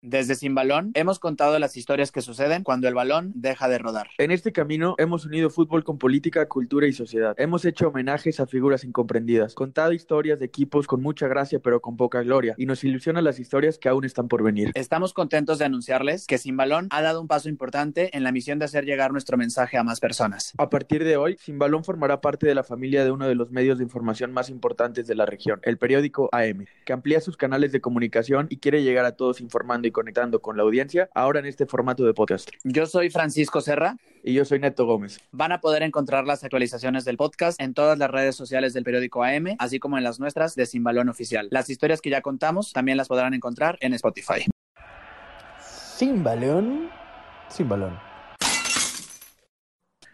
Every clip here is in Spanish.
Desde Sin Balón hemos contado las historias que suceden cuando el balón deja de rodar. En este camino hemos unido fútbol con política, cultura y sociedad. Hemos hecho homenajes a figuras incomprendidas, contado historias de equipos con mucha gracia pero con poca gloria y nos ilusionan las historias que aún están por venir. Estamos contentos de anunciarles que Sin Balón ha dado un paso importante en la misión de hacer llegar nuestro mensaje a más personas. A partir de hoy, Sin Balón formará parte de la familia de uno de los medios de información más importantes de la región, el periódico AM, que amplía sus canales de comunicación y quiere llegar a todos informando y conectando con la audiencia, ahora en este formato de podcast. Yo soy Francisco Serra. Y yo soy Neto Gómez. Van a poder encontrar las actualizaciones del podcast en todas las redes sociales del periódico AM, así como en las nuestras de Sin Balón Oficial. Las historias que ya contamos también las podrán encontrar en Spotify. Sin balón, sin balón.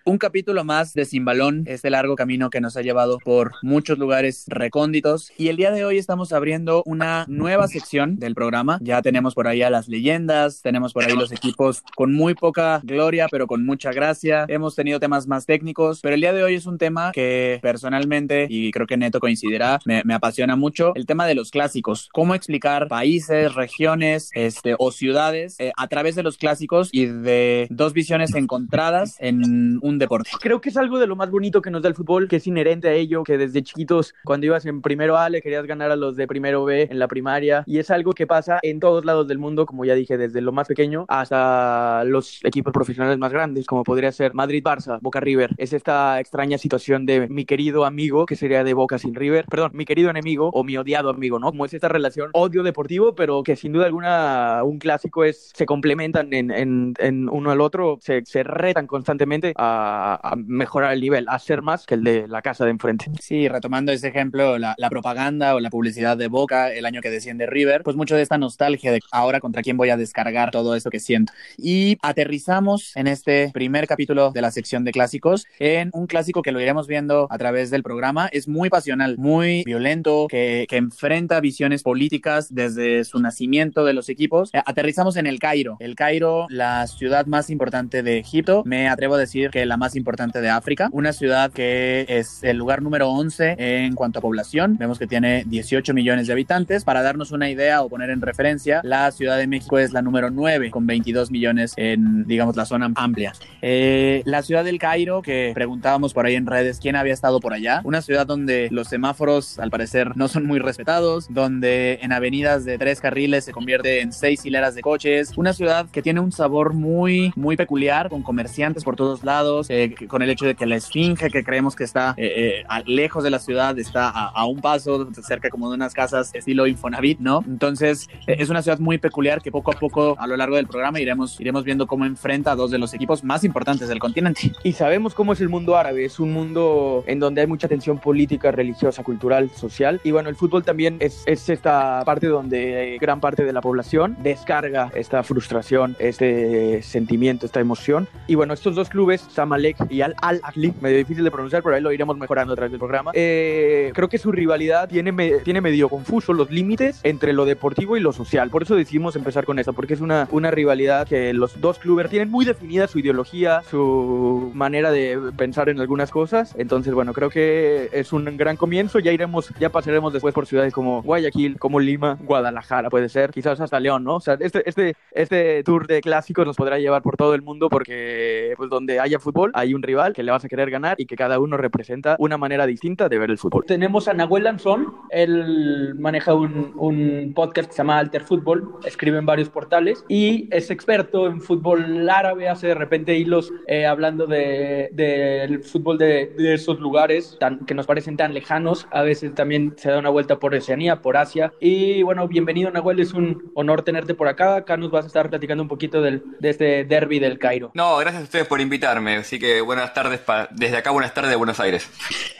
Un capítulo más de Sin Balón, este largo camino que nos ha llevado por muchos lugares recónditos. Y el día de hoy estamos abriendo una nueva sección del programa. Ya tenemos por ahí a las leyendas, tenemos por ahí los equipos con muy poca gloria, pero con mucha gracia. Hemos tenido temas más técnicos, pero el día de hoy es un tema que personalmente, y creo que Neto coincidirá, me, me apasiona mucho, el tema de los clásicos. Cómo explicar países, regiones este, o ciudades eh, a través de los clásicos y de dos visiones encontradas en un deporte. Creo que es algo de lo más bonito que nos da el fútbol, que es inherente a ello, que desde chiquitos, cuando ibas en primero A, le querías ganar a los de primero B en la primaria, y es algo que pasa en todos lados del mundo, como ya dije, desde lo más pequeño hasta los equipos profesionales más grandes, como podría ser Madrid-Barça, Boca-River. Es esta extraña situación de mi querido amigo, que sería de Boca sin River, perdón, mi querido enemigo o mi odiado amigo, ¿no? Como es esta relación odio deportivo, pero que sin duda alguna un clásico es, se complementan en, en, en uno al otro, se, se retan constantemente a a, mejorar el nivel, a ser más que el de la casa de enfrente. Sí, retomando ese ejemplo, la, la, propaganda o la publicidad de Boca el año que desciende River, pues mucho de esta nostalgia de ahora contra quién voy a descargar todo esto que siento. Y aterrizamos en este primer capítulo de la sección de clásicos en un clásico que lo iremos viendo a través del programa. Es muy pasional, muy violento, que, que enfrenta visiones políticas desde su nacimiento de los equipos. Aterrizamos en el Cairo. El Cairo, la ciudad más importante de Egipto. Me atrevo a decir que la más importante de África, una ciudad que es el lugar número 11 en cuanto a población. Vemos que tiene 18 millones de habitantes. Para darnos una idea o poner en referencia, la Ciudad de México es la número 9 con 22 millones en, digamos, la zona amplia. Eh, la ciudad del Cairo, que preguntábamos por ahí en redes quién había estado por allá, una ciudad donde los semáforos al parecer no son muy respetados, donde en avenidas de tres carriles se convierte en seis hileras de coches, una ciudad que tiene un sabor muy, muy peculiar, con comerciantes por todos lados, eh, con el hecho de que la esfinge que creemos que está eh, eh, lejos de la ciudad está a, a, un paso, cerca como de unas casas estilo Infonavit, ¿no? Entonces es una ciudad muy peculiar que poco a poco a lo largo del programa iremos, iremos viendo cómo enfrenta a dos de los equipos más importantes del continente. Y sabemos cómo es el mundo árabe, es un mundo en donde hay mucha tensión política, religiosa, cultural, social. Y bueno, el fútbol también es, es esta parte donde gran parte de la población descarga esta frustración, este sentimiento, esta emoción. Y bueno, estos dos clubes, Zamalek y Al Al Ahly, medio difícil de pronunciar, pero ahí lo iremos mejorando a través del programa. Eh, creo que su rivalidad tiene, me, tiene medio confuso los límites entre lo deportivo y lo social. Por eso decidimos empezar con esto, porque es una, una rivalidad que los dos clubes tienen muy definida su ideología, su manera de pensar en algunas cosas. Entonces, bueno, creo que es un gran comienzo. Ya iremos, ya pasaremos después por ciudades como Guayaquil, como Lima, Guadalajara, puede ser, quizás hasta León, ¿no? O sea, este, este, este tour de clásicos nos podrá llevar por todo el mundo porque, pues, donde haya fútbol, hay un rival que le vas a querer ganar y que cada uno representa una manera distinta de ver el fútbol. Tenemos a Nahuel Lanzón, él maneja un, un podcast que se llama Alter Fútbol, escribe en varios portales y es experto en fútbol árabe, hace de repente hilos eh, hablando del de, fútbol de, de, esos lugares tan, que nos parecen tan lejanos, a veces también se da una vuelta por Oceanía, por Asia y bueno, bienvenido Nahuel, es un honor tenerte por acá, acá nos vas a estar platicando un poquito del, de este derby del Cairo. No, gracias a ustedes por invitarme. Así que buenas tardes, pa desde acá buenas tardes de Buenos Aires.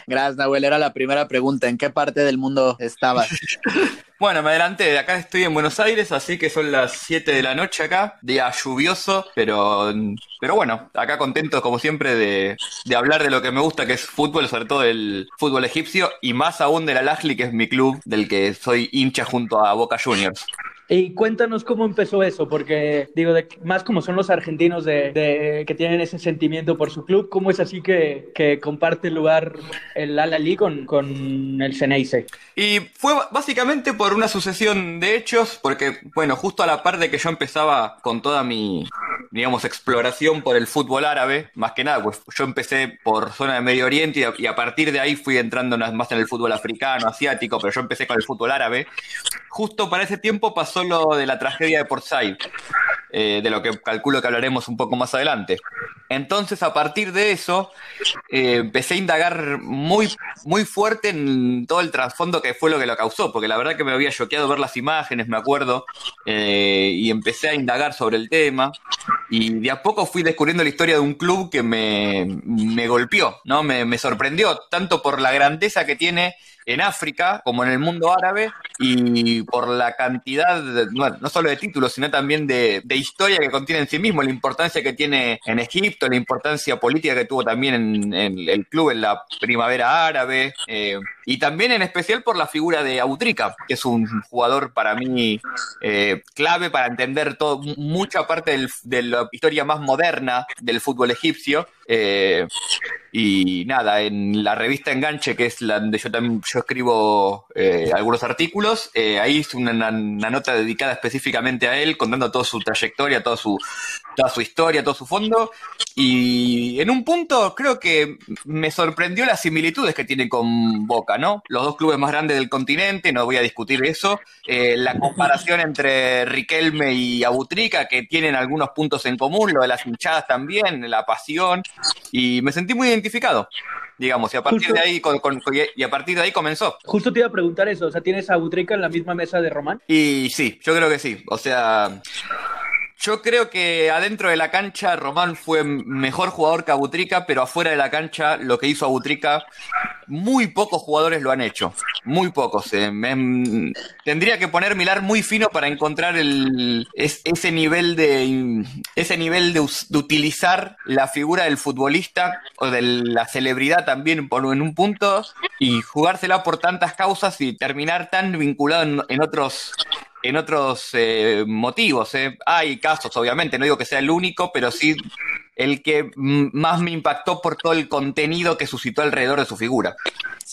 Gracias, Nahuel. Era la primera pregunta. ¿En qué parte del mundo estabas? Bueno, me adelanté, de acá estoy en Buenos Aires, así que son las 7 de la noche acá, día lluvioso, pero, pero bueno, acá contento como siempre de, de hablar de lo que me gusta, que es fútbol, sobre todo el fútbol egipcio, y más aún del Al Ahly, que es mi club, del que soy hincha junto a Boca Juniors. Y cuéntanos cómo empezó eso, porque digo, más como son los argentinos de, que tienen ese sentimiento por su club, ¿cómo es así que, que comparte lugar el Al-Ali con, con el Ceneice? Y fue básicamente por una sucesión de hechos, porque, bueno, justo a la par de que yo empezaba con toda mi, digamos, exploración por el fútbol árabe, más que nada, pues yo empecé por zona de Medio Oriente y a, y a partir de ahí fui entrando más en el fútbol africano, asiático, pero yo empecé con el fútbol árabe. Justo para ese tiempo pasó lo de la tragedia de Port Said, eh, de lo que calculo que hablaremos un poco más adelante. Entonces, a partir de eso, eh, empecé a indagar muy, muy fuerte en todo el trasfondo que fue lo que lo causó, porque la verdad que me había choqueado ver las imágenes, me acuerdo, eh, y empecé a indagar sobre el tema. Y de a poco fui descubriendo la historia de un club que me, me golpeó, ¿no? Me, me sorprendió, tanto por la grandeza que tiene en África como en el mundo árabe y por la cantidad, no solo de títulos, sino también de, historia que contiene en sí mismo, la importancia que tiene en Egipto, la importancia política que tuvo también en, el club en la primavera árabe, eh, y también en especial por la figura de Abutrika, que es un jugador para mí eh, clave para entender todo, mucha parte del, de la historia más moderna del fútbol egipcio. Eh, y nada, en la revista Enganche, que es la donde yo también yo escribo eh, algunos artículos, eh, ahí hice una, nota dedicada específicamente a él, contando toda su trayectoria, toda su, toda su historia, todo su fondo. Y en un punto creo que me sorprendió las similitudes que tiene con Boca, ¿no? Los dos clubes más grandes del continente, no voy a discutir eso. Eh, la comparación entre Riquelme y Abutrica, que tienen algunos puntos en común, lo de las hinchadas también, la pasión. Y me sentí muy identificado digamos, y a partir Justo, de ahí con, con, y a partir de ahí comenzó. Justo te iba a preguntar eso, o sea, ¿tienes a Butrica en la misma mesa de Román? Y sí, yo creo que sí. O sea, yo creo que adentro de la cancha Román fue mejor jugador que Abutrica, pero afuera de la cancha lo que hizo Abutrica, muy pocos jugadores lo han hecho. Muy pocos. Eh. Me, tendría que poner mirar muy fino para encontrar el, es, ese nivel de ese nivel de, utilizar la figura del futbolista o de la celebridad también por, en un punto y jugársela por tantas causas y terminar tan vinculado en otros en otros eh, motivos. Eh. Hay casos, obviamente, no digo que sea el único, pero sí el que más me impactó por todo el contenido que suscitó alrededor de su figura.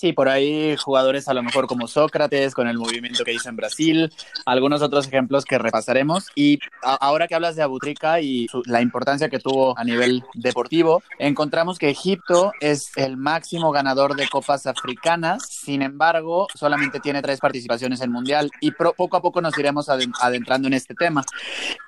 Sí, por ahí jugadores a lo mejor como Sócrates, con el movimiento que hizo en Brasil, algunos otros ejemplos que repasaremos. Y ahora que hablas de Abutrica y su, la importancia que tuvo a nivel deportivo, encontramos que Egipto es el máximo ganador de copas africanas, sin embargo, solamente tiene tres participaciones en Mundial y poco a poco nos iremos adentrando en este tema.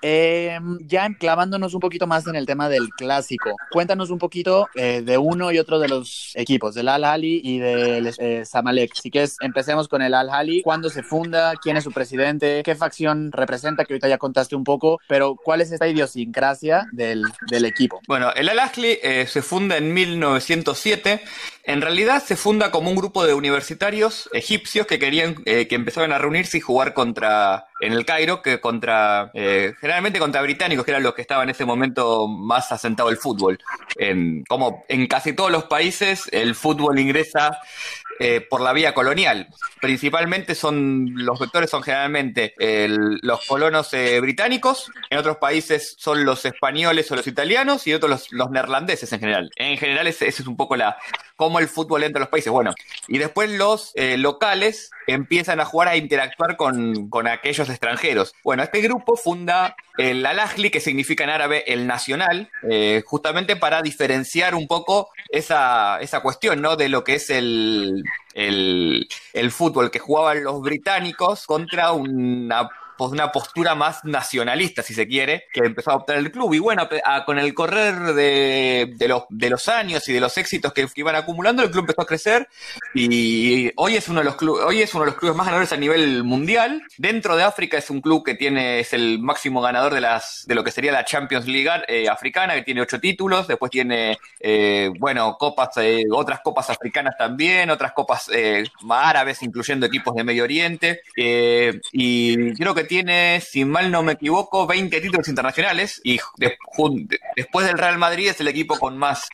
Eh, ya clavándonos un poquito más en el tema del clásico, cuéntanos un poquito eh, de uno y otro de los equipos, del Al-Ali y del eh, Samalek. Si quieres, empecemos con el Al-Ali. ¿Cuándo se funda? ¿Quién es su presidente? ¿Qué facción representa? Que ahorita ya contaste un poco, pero ¿cuál es esta idiosincrasia del, del equipo? Bueno, el Al-Ahli eh, se funda en 1907. En realidad se funda como un grupo de universitarios egipcios que querían, eh, que empezaban a reunirse y jugar contra, en el Cairo, que contra, eh, generalmente contra británicos, que eran los que estaban en ese momento más asentado el fútbol. En, como en casi todos los países, el fútbol ingresa eh, por la vía colonial. Principalmente son, los vectores son generalmente los colonos eh, británicos, en otros países son los españoles o los italianos y otros los, neerlandeses en general. En general ese, es un poco la cómo el fútbol entra a los países. Bueno, y después los eh, locales empiezan a jugar a interactuar con, con, aquellos extranjeros. Bueno, este grupo funda el Al-Ahli, que significa en árabe el nacional, justamente para diferenciar un poco esa, esa cuestión, ¿no? De lo que es el, el, el fútbol que jugaban los británicos contra una una postura más nacionalista, si se quiere, que empezó a adoptar el club. Y bueno, con el correr de, los, de los años y de los éxitos que, iban acumulando, el club empezó a crecer y hoy es uno de los hoy es uno de los clubes más ganadores a nivel mundial. Dentro de África es un club que tiene, es el máximo ganador de las, de lo que sería la Champions League eh, africana, que tiene ocho títulos, después tiene, eh, bueno, copas, eh, otras copas africanas también, otras copas árabes, incluyendo equipos de Medio Oriente, y creo que tiene, si mal no me equivoco, 20 títulos internacionales y de, de, después del Real Madrid es el equipo con más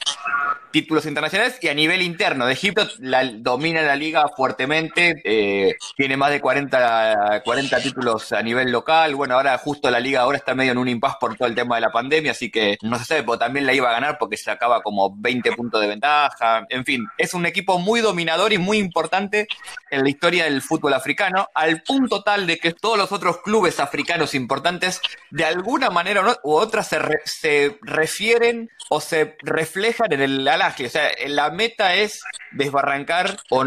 títulos internacionales y a nivel interno. De Egipto la, domina la liga fuertemente, eh, tiene más de 40, 40 títulos a nivel local, bueno, ahora justo la liga ahora está medio en un impasse por todo el tema de la pandemia, así que no se sabe, pero también la iba a ganar porque se acaba como 20 puntos de ventaja, en fin, es un equipo muy dominador y muy importante en la historia del fútbol africano, al punto tal de que todos los otros clubes africanos importantes, de alguna manera u otra, se, se refieren o se reflejan en el O sea, la meta es desbarrancar o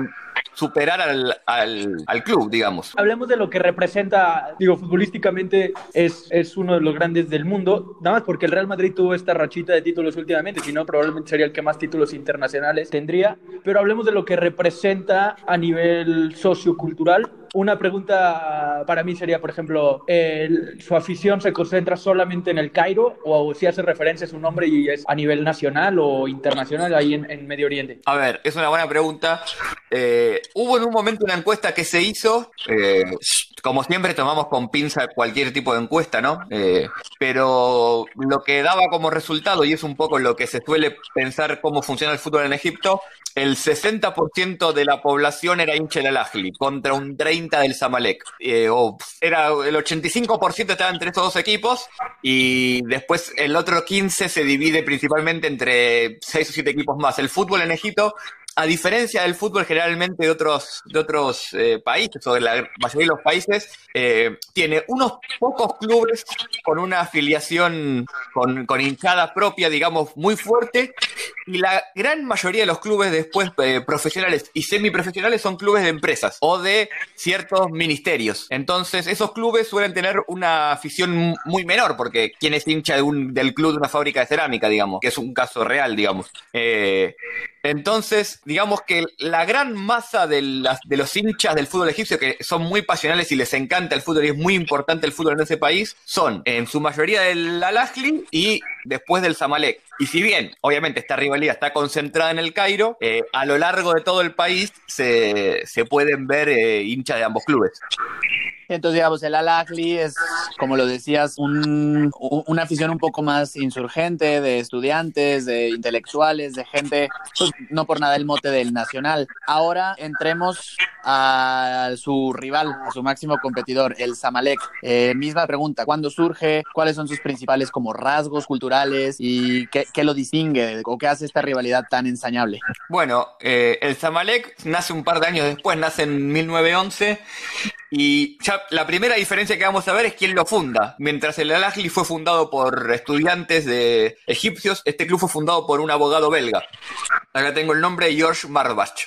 superar al, al, club, digamos. Hablemos de lo que representa, digo, futbolísticamente es, es uno de los grandes del mundo, nada más porque el Real Madrid tuvo esta rachita de títulos últimamente, si no, probablemente sería el que más títulos internacionales tendría, pero hablemos de lo que representa a nivel sociocultural una pregunta para mí sería, por ejemplo, ¿su afición se concentra solamente en el Cairo o si hace referencia a su nombre y es a nivel nacional o internacional ahí en, Medio Oriente? A ver, es una buena pregunta. Eh, hubo en un momento una encuesta que se hizo, eh, como siempre tomamos con pinza cualquier tipo de encuesta, ¿no? Eh, pero lo que daba como resultado, y es un poco lo que se suele pensar cómo funciona el fútbol en Egipto, el 60% de la población era hincha del Al-Ahly contra un 30% del Zamalek. Eh, era, el 85% estaba entre estos dos equipos y después el otro 15% se divide principalmente entre 6 o 7 equipos más. El fútbol en Egipto a diferencia del fútbol generalmente de otros, de otros eh, países, o de la mayoría de los países, eh, tiene unos pocos clubes con una afiliación con, con, hinchada propia, digamos, muy fuerte, y la gran mayoría de los clubes después eh, profesionales y semiprofesionales son clubes de empresas o de ciertos ministerios. Entonces, esos clubes suelen tener una afición muy menor, porque quien es hincha del club de una fábrica de cerámica, digamos, que es un caso real, digamos. Entonces, digamos que la gran masa de, los hinchas del fútbol egipcio, que son muy pasionales y les encanta el fútbol y es muy importante el fútbol en ese país, son en su mayoría del Al-Ahly y después del Zamalek. Y si bien, obviamente, esta rivalidad está concentrada en el Cairo, eh, a lo largo de todo el país se, pueden ver eh, hinchas de ambos clubes. Entonces, digamos, el Al-Ahly es, como lo decías, un, una afición un poco más insurgente de estudiantes, de intelectuales, de gente, pues no por nada el mote del Nacional. Ahora entremos a su rival, a su máximo competidor, el Zamalek. Eh, misma pregunta, ¿cuándo surge? ¿Cuáles son sus principales como rasgos culturales? ¿Y qué, qué lo distingue o qué hace esta rivalidad tan ensañable? Bueno, eh, el Zamalek nace un par de años después, nace en 1911 y ya la primera diferencia que vamos a ver es quién lo funda. Mientras el Al Ahly fue fundado por estudiantes de egipcios, este club fue fundado por un abogado belga. Acá tengo el nombre George Marbach.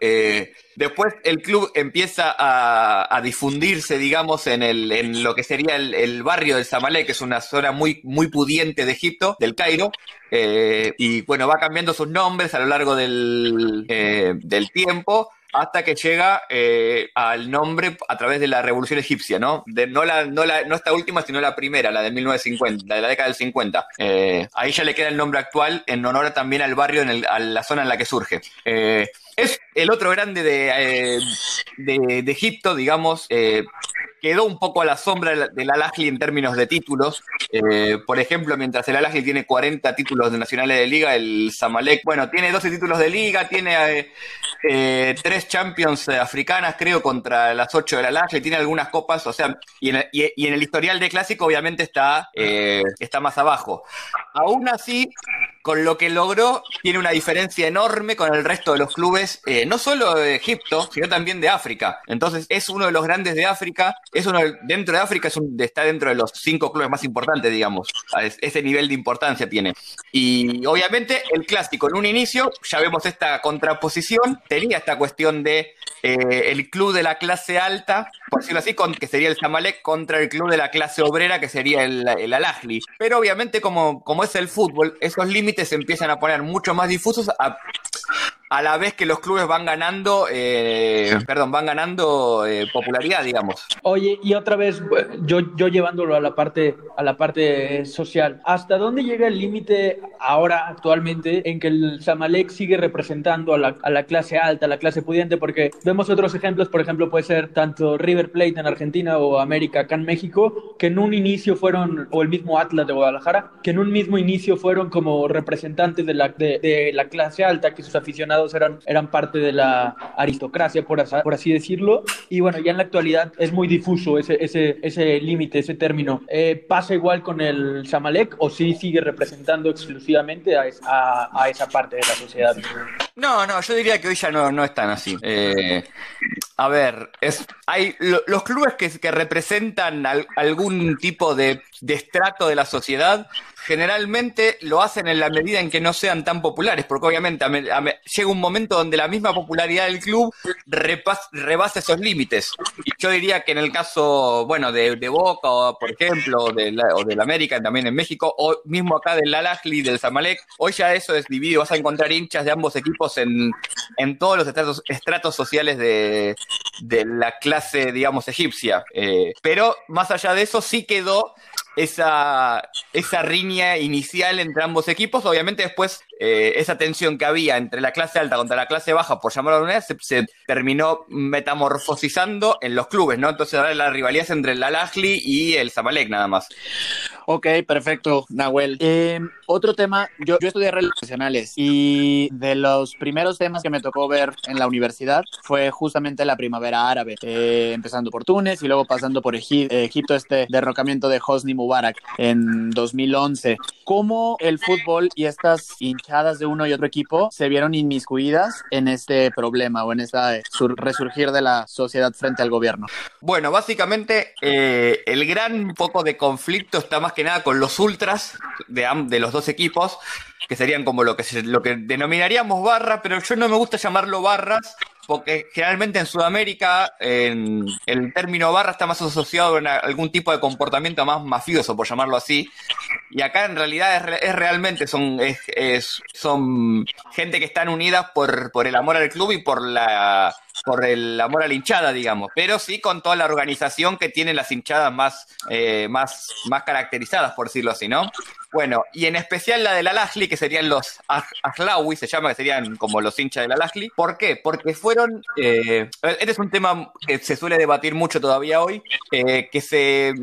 Eh, después el club empieza a, difundirse, digamos, en, lo que sería el, barrio del Zamalek, que es una zona muy, muy pudiente de Egipto, del Cairo. Eh, y bueno, va cambiando sus nombres a lo largo del, eh, del tiempo hasta que llega eh, al nombre a través de la Revolución Egipcia, ¿no? No, esta última, sino la primera, la de 1950, la de la década del 50. Eh, ahí ya le queda el nombre actual en honor también al barrio, en el, a la zona en la que surge. Eh, es el otro grande de, de, de Egipto, digamos, quedó un poco a la sombra del Al-Ahly en términos de títulos. Eh, por ejemplo, mientras el Al-Ahly tiene 40 títulos de nacionales de liga, el Zamalek, bueno, tiene 12 títulos de liga, tiene eh, eh, tres Champions africanas, creo, contra las 8 del Al-Ahly, tiene algunas copas, o sea, y en, el historial de clásico obviamente está, está más abajo. Aún así, con lo que logró, tiene una diferencia enorme con el resto de los clubes, eh, no solo de Egipto, sino también de África. Entonces, es uno de los grandes de África, es uno dentro de África está dentro de los cinco clubes más importantes, digamos. ese nivel de importancia tiene. Y obviamente, el clásico en un inicio, ya vemos esta contraposición, tenía esta cuestión de eh, el club de la clase alta, por decirlo así, que sería el Zamalek, contra el club de la clase obrera, que sería el, el Al-Ahly. Pero obviamente, como, como es el fútbol, esos límites se empiezan a poner mucho más difusos a la vez que los clubes van ganando, eh, perdón, van ganando eh, popularidad, digamos. Oye, y otra vez, yo, yo llevándolo a la parte, a la parte social, ¿hasta dónde llega el límite ahora, actualmente, en que el Zamalek sigue representando a la, a la clase alta, a la clase pudiente? Porque vemos otros ejemplos, por ejemplo, puede ser tanto River Plate en Argentina o América acá en México, que en un inicio fueron, o el mismo Atlas de Guadalajara, que en un mismo inicio fueron como representantes de la, de, de la clase alta, que sus aficionados eran, eran parte de la aristocracia, por, así, decirlo. Y bueno, ya en la actualidad es muy difuso ese, ese, ese límite, ese término. Eh, ¿Pasa igual con el Zamalek o sí sigue representando exclusivamente a, esa parte de la sociedad? No, no, yo diría que hoy ya no, no están así. Eh, a ver, es, hay lo, los clubes que, que representan al, algún tipo de, de estrato de la sociedad generalmente lo hacen en la medida en que no sean tan populares, porque obviamente a llega un momento donde la misma popularidad del club repas, rebasa esos límites. Y yo diría que en el caso, bueno, de, Boca, o, por ejemplo, de la, o del América también en México, o mismo acá del Al-Ahly, del Zamalek, hoy ya eso es dividido, vas a encontrar hinchas de ambos equipos en, todos los estratos, sociales de, de, la clase, digamos, egipcia. Eh, pero más allá de eso, sí quedó esa, esa riña inicial entre ambos equipos. Obviamente después eh, esa tensión que había entre la clase alta contra la clase baja, por llamarlo de manera, se, se, terminó metamorfosizando en los clubes, ¿no? Entonces ahora la rivalidad es entre el Al-Ahly y el Zamalek nada más. Ok, perfecto, Nahuel. Eh, otro tema, yo, yo estudié relacionales y de los primeros temas que me tocó ver en la universidad fue justamente la primavera árabe, eh, empezando por Túnez y luego pasando por Egip Egipto, este derrocamiento de Hosni Mubarak en 2011. ¿Cómo el fútbol y estas de uno y otro equipo se vieron inmiscuidas en este problema o en este resurgir de la sociedad frente al gobierno? Bueno, básicamente eh, el gran foco de conflicto está más que nada con los ultras de, de los dos equipos, que serían como lo que, se, lo que denominaríamos barra, pero yo no me gusta llamarlo barras, porque generalmente en Sudamérica el término barra está más asociado a algún tipo de comportamiento más mafioso, por llamarlo así. Y acá en realidad es, es realmente son, es, es, son gente que están unidas por, por el amor al club y por la por el amor a la hinchada, digamos, pero sí con toda la organización que tienen las hinchadas más, eh, más, más caracterizadas, por decirlo así, ¿no? Bueno, y en especial la del Al-Ahly, que serían los Ahlawi, se llama, que serían como los hinchas del Al-Ahly. ¿Por qué? Porque fueron, eh, este es un tema que se suele debatir mucho todavía hoy, eh, que se,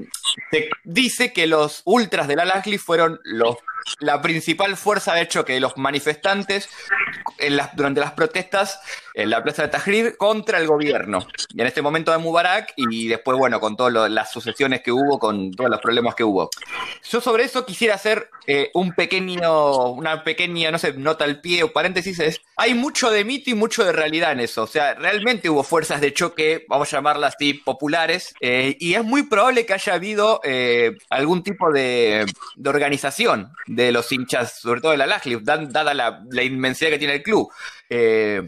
se, dice que los ultras del Al-Ahly fueron los la principal fuerza de choque de los manifestantes en las, durante las protestas en la plaza de Tahrir contra el gobierno. Y en este momento de Mubarak y después, bueno, con todas las sucesiones que hubo, con todos los problemas que hubo. Yo sobre eso quisiera hacer eh, un pequeño, una pequeña, no sé, nota al pie o paréntesis. Es, hay mucho de mito y mucho de realidad en eso. O sea, realmente hubo fuerzas de choque, vamos a llamarlas así, populares, eh, y es muy probable que haya habido eh, algún tipo de, de organización de los hinchas, sobre todo de la Lajli, dada la, la, inmensidad que tiene el club. Eh,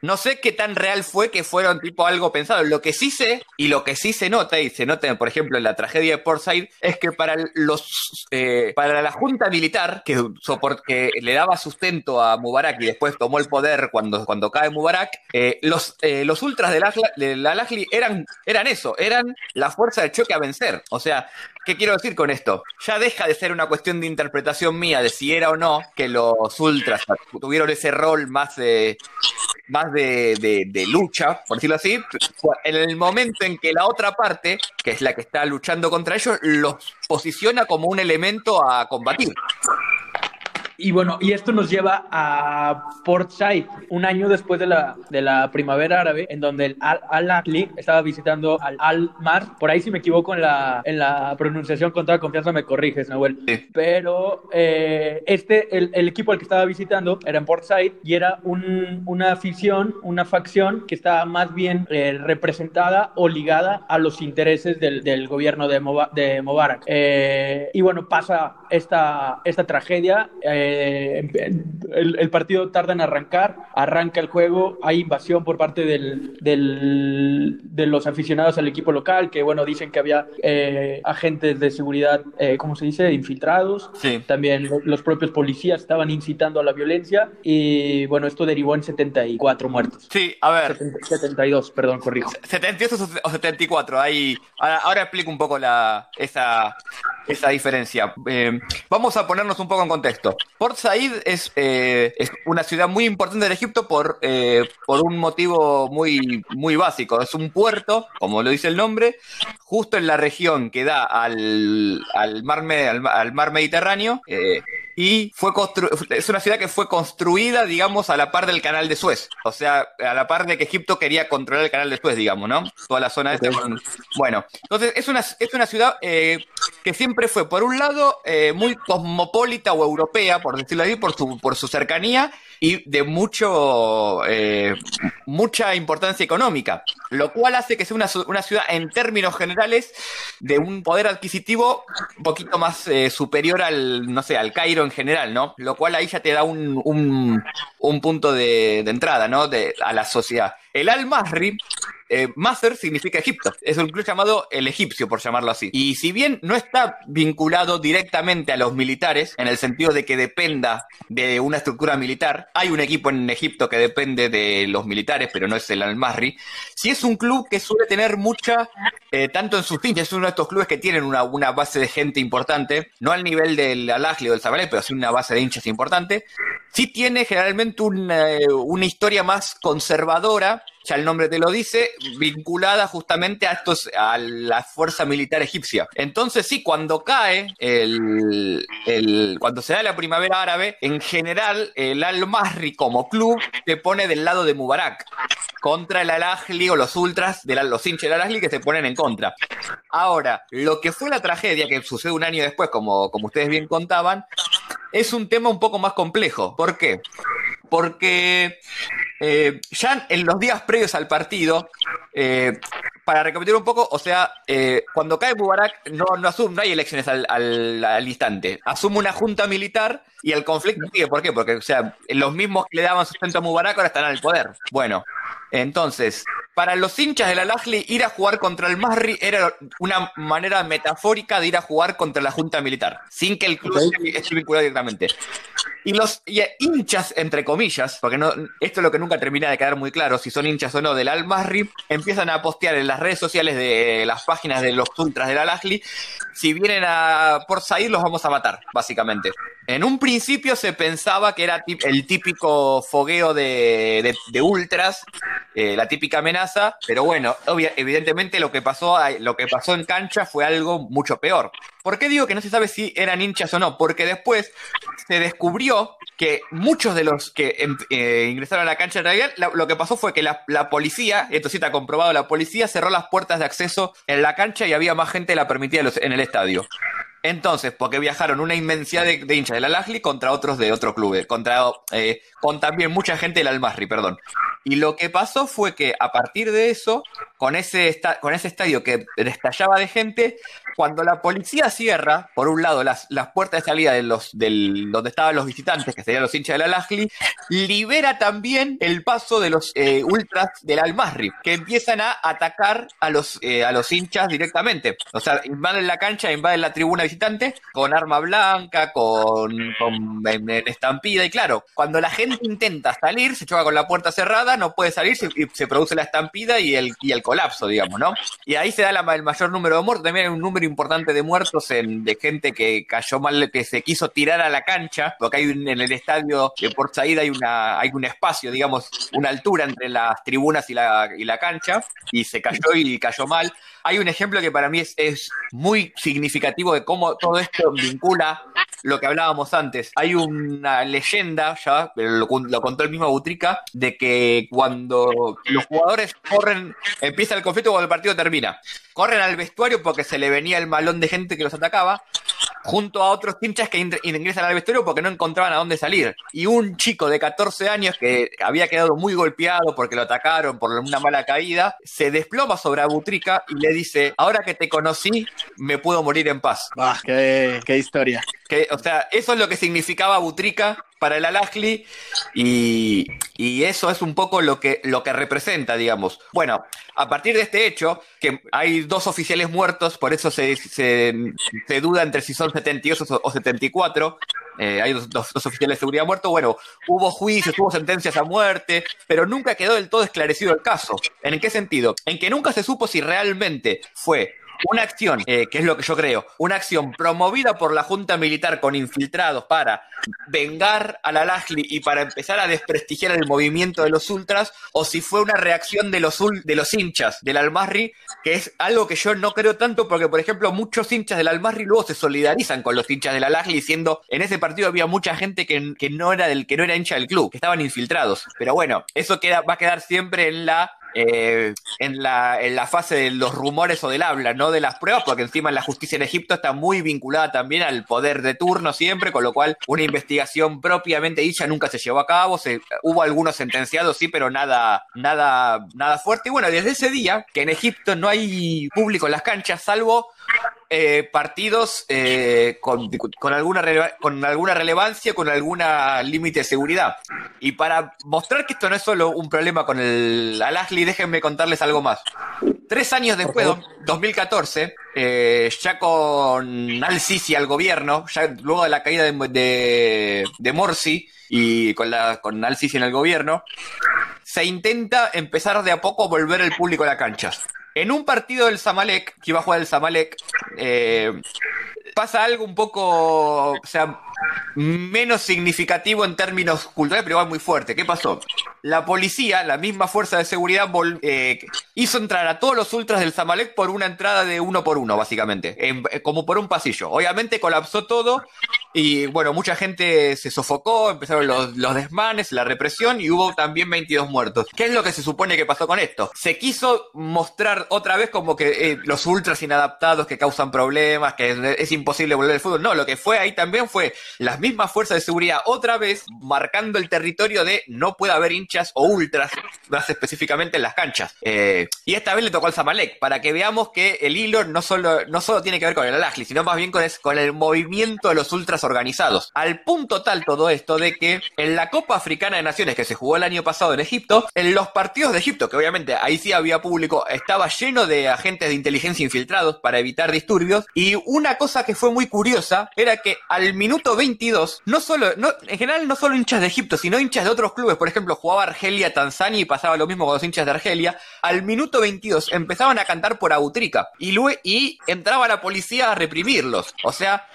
no sé qué tan real fue que fueron tipo algo pensado. Lo que sí sé, y lo que sí se nota, y se nota, por ejemplo, en la tragedia de Port Said, es que para los eh, para la junta militar, que, que, le daba sustento a Mubarak y después tomó el poder cuando, cuando cae Mubarak, eh, los, los ultras de la, de la Lajli eran, eran eso, eran la fuerza de choque a vencer. O sea, ¿Qué quiero decir con esto? Ya deja de ser una cuestión de interpretación mía de si era o no que los ultras tuvieron ese rol más de, más de, de, de, lucha, por decirlo así, en el momento en que la otra parte, que es la que está luchando contra ellos, los posiciona como un elemento a combatir. Y bueno, y esto nos lleva a Port Said, un año después de la, de la primavera árabe, en donde el Al-Ahli estaba visitando al Al-Mar. Por ahí, si me equivoco en la, en la pronunciación, con toda confianza me corriges, Nahuel. Sí. Pero eh, este, el, el, equipo al que estaba visitando era en Port Said y era un, una afición, una facción que estaba más bien eh, representada o ligada a los intereses del, del gobierno de, de Mubarak. Eh, y bueno, pasa esta, esta tragedia. Eh, eh, el, el, partido tarda en arrancar, arranca el juego, hay invasión por parte del, del, de los aficionados al equipo local, que bueno, dicen que había eh, agentes de seguridad, eh, ¿cómo se dice?, infiltrados. Sí. También los propios policías estaban incitando a la violencia y bueno, esto derivó en 74 muertos. Sí, a ver. 70, 72, perdón, corrijo. 78 o 74, ahí. Ahora, ahora explico un poco la, esa, esa diferencia. Eh, vamos a ponernos un poco en contexto. Port Said es, eh, es una ciudad muy importante del Egipto por, eh, por un motivo muy, muy básico. Es un puerto, como lo dice el nombre, justo en la región que da al, al, mar, al, al mar Mediterráneo. Eh, y fue es una ciudad que fue construida, digamos, a la par del canal de Suez. O sea, a la par de que Egipto quería controlar el canal de Suez, digamos, ¿no? Toda la zona okay. esta. Bueno, entonces es una, es una ciudad eh, que siempre fue, por un lado, eh, muy cosmopolita o europea, por decirlo así, por su, por su cercanía y de mucho eh, mucha importancia económica, lo cual hace que sea una, una, ciudad en términos generales de un poder adquisitivo un poquito más eh, superior al, no sé, al Cairo en general, ¿no? Lo cual ahí ya te da un, un, un punto de, de, entrada, ¿no? De, a la sociedad. El Al-Masri eh, Masr significa Egipto. Es un club llamado el egipcio, por llamarlo así. Y si bien no está vinculado directamente a los militares, en el sentido de que dependa de una estructura militar, hay un equipo en Egipto que depende de los militares, pero no es el Al-Masri. Si es un club que suele tener mucha, eh, tanto en sus hinchas, es uno de estos clubes que tienen una, base de gente importante, no al nivel del Al-Ahly o del Zabalek, pero sí una base de hinchas importante. Sí tiene generalmente una, una historia más conservadora ya el nombre te lo dice, vinculada justamente a estos, a la fuerza militar egipcia. Entonces, sí, cuando cae el, el cuando se da la primavera árabe, en general, el Al-Masri como club se pone del lado de Mubarak contra el Al-Ahli o los ultras de la, los hinchas del Al-Ahli que se ponen en contra. Ahora, lo que fue la tragedia que sucede un año después, como, como ustedes bien contaban, es un tema un poco más complejo. ¿Por qué? Porque eh, ya en los días previos al partido, eh, para recapitular un poco, o sea, eh, cuando cae Mubarak no, no, asume, no hay elecciones al, al, al, instante, asume una junta militar y el conflicto sigue. ¿Por qué? Porque, o sea, los mismos que le daban sustento a Mubarak ahora están al poder. Bueno, entonces, para los hinchas del Al-Ahly, ir a jugar contra el Masri era una manera metafórica de ir a jugar contra la junta militar, sin que el club okay. esté vinculado directamente. Y los y hinchas, entre comillas, porque no, esto es lo que nunca termina de quedar muy claro, si son hinchas o no del Al-Masri, empiezan a postear en las redes sociales de las páginas de los ultras del Al-Ahly, si vienen a por Said los vamos a matar, básicamente. En un principio se pensaba que era el típico fogueo de, de, de ultras, eh, la típica amenaza, pero bueno, obvia, evidentemente lo que, pasó, lo que pasó en cancha fue algo mucho peor. ¿Por qué digo que no se sabe si eran hinchas o no? Porque después se descubrió que muchos de los que eh, ingresaron a la cancha en realidad, la, lo que pasó fue que la, la, policía, esto sí está comprobado, la policía cerró las puertas de acceso en la cancha y había más gente de la permitida en el estadio. Entonces, porque viajaron una inmensidad de, hinchas del Al-Ahly contra otros de otro club, contra, eh, con también mucha gente del Al-Masri, perdón. Y lo que pasó fue que a partir de eso, con ese, con ese estadio que estallaba de gente, cuando la policía cierra, por un lado, las, las puertas de salida de los, del, donde estaban los visitantes, que serían los hinchas del Al-Ahly, libera también el paso de los eh, ultras del Al-Masri, que empiezan a atacar a los, eh, a los hinchas directamente. O sea, invaden la cancha, invaden la tribuna visitante con arma blanca, con, con estampida, y claro, cuando la gente intenta salir, se choca con la puerta cerrada, no puede salir y se produce la estampida y el, y el colapso, digamos, ¿no? Y ahí se da la, el mayor número de muertos. También hay un número importante de muertos en, de gente que cayó mal, que se quiso tirar a la cancha, porque hay un, en el estadio de Port Said hay, una, hay un espacio, digamos, una altura entre las tribunas y la, y la cancha, y se cayó y cayó mal. Hay un ejemplo que para mí es, es muy significativo de cómo todo esto vincula lo que hablábamos antes. Hay una leyenda, ya lo, lo contó el mismo Butrica, de que cuando los jugadores corren, empieza el conflicto cuando el partido termina. Corren al vestuario porque se le venía el malón de gente que los atacaba, junto a otros hinchas que ingresan al vestuario porque no encontraban a dónde salir. Y un chico de 14 años que había quedado muy golpeado porque lo atacaron por una mala caída, se desploma sobre Abutrica y le dice, ahora que te conocí, me puedo morir en paz. Ah, qué, qué, historia. Que o sea, eso es lo que significaba Butrica para el Alajli y, y, eso es un poco lo que, lo que representa, digamos. Bueno, a partir de este hecho, que hay dos oficiales muertos, por eso se, se, se duda entre si son 78 o 74, eh, hay dos, dos, dos, oficiales de seguridad muertos, bueno, hubo juicios, hubo sentencias a muerte, pero nunca quedó del todo esclarecido el caso. ¿En qué sentido? En que nunca se supo si realmente fue una acción, eh, que es lo que yo creo, una acción promovida por la Junta Militar con infiltrados para vengar al Al-Ahli y para empezar a desprestigiar el movimiento de los ultras, o si fue una reacción de los, de los hinchas del Al-Masri, que es algo que yo no creo tanto porque, por ejemplo, muchos hinchas del Al-Masri luego se solidarizan con los hinchas del Al-Ahli diciendo, en ese partido había mucha gente que, que, no era del, que no era hincha del club, que estaban infiltrados. Pero bueno, eso queda, va a quedar siempre en la eh, en, la, en la fase de los rumores o del habla, no de las pruebas, porque encima la justicia en Egipto está muy vinculada también al poder de turno siempre, con lo cual una investigación propiamente dicha nunca se llevó a cabo, se, hubo algunos sentenciados, sí, pero nada, nada, nada fuerte. Y bueno, desde ese día, que en Egipto no hay público en las canchas, salvo eh, partidos eh, con, con, alguna con alguna relevancia, con alguna límite de seguridad. Y para mostrar que esto no es solo un problema con el Al-Ahli, déjenme contarles algo más. Tres años después, 2014, eh, ya con Al-Sisi al gobierno, ya luego de la caída de, de, de Morsi y con, la, con Al-Sisi en el gobierno, se intenta empezar de a poco a volver el público a las canchas. En un partido del Zamalek, que iba a jugar el Zamalek, eh, pasa algo un poco, o sea, menos significativo en términos culturales, pero igual muy fuerte. ¿Qué pasó? La policía, la misma fuerza de seguridad, eh, hizo entrar a todos los ultras del Zamalek por una entrada de uno por uno, básicamente, en, como por un pasillo. Obviamente colapsó todo y, bueno, mucha gente se sofocó, empezaron los, los desmanes, la represión y hubo también 22 muertos. ¿Qué es lo que se supone que pasó con esto? Se quiso mostrar otra vez como que eh, los ultras inadaptados que causan problemas, que es, imposible volver al fútbol. No, lo que fue ahí también fue las mismas fuerzas de seguridad otra vez marcando el territorio de no puede haber hinchas o ultras, más específicamente en las canchas. Eh, y esta vez le tocó al Zamalek, para que veamos que el hilo no solo, no solo tiene que ver con el Al-Ahli, sino más bien con el movimiento de los ultras organizados. Al punto tal todo esto de que en la Copa Africana de Naciones que se jugó el año pasado en Egipto, en los partidos de Egipto, que obviamente ahí sí había público, estaba lleno de agentes de inteligencia infiltrados para evitar disturbios, y una cosa que fue muy curiosa era que al minuto 22, no solo, no, en general no solo hinchas de Egipto, sino hinchas de otros clubes, por ejemplo, jugaba Argelia, Tanzania y pasaba lo mismo con los hinchas de Argelia, al minuto 22 empezaban a cantar por Autrica y, y entraba la policía a reprimirlos. O sea,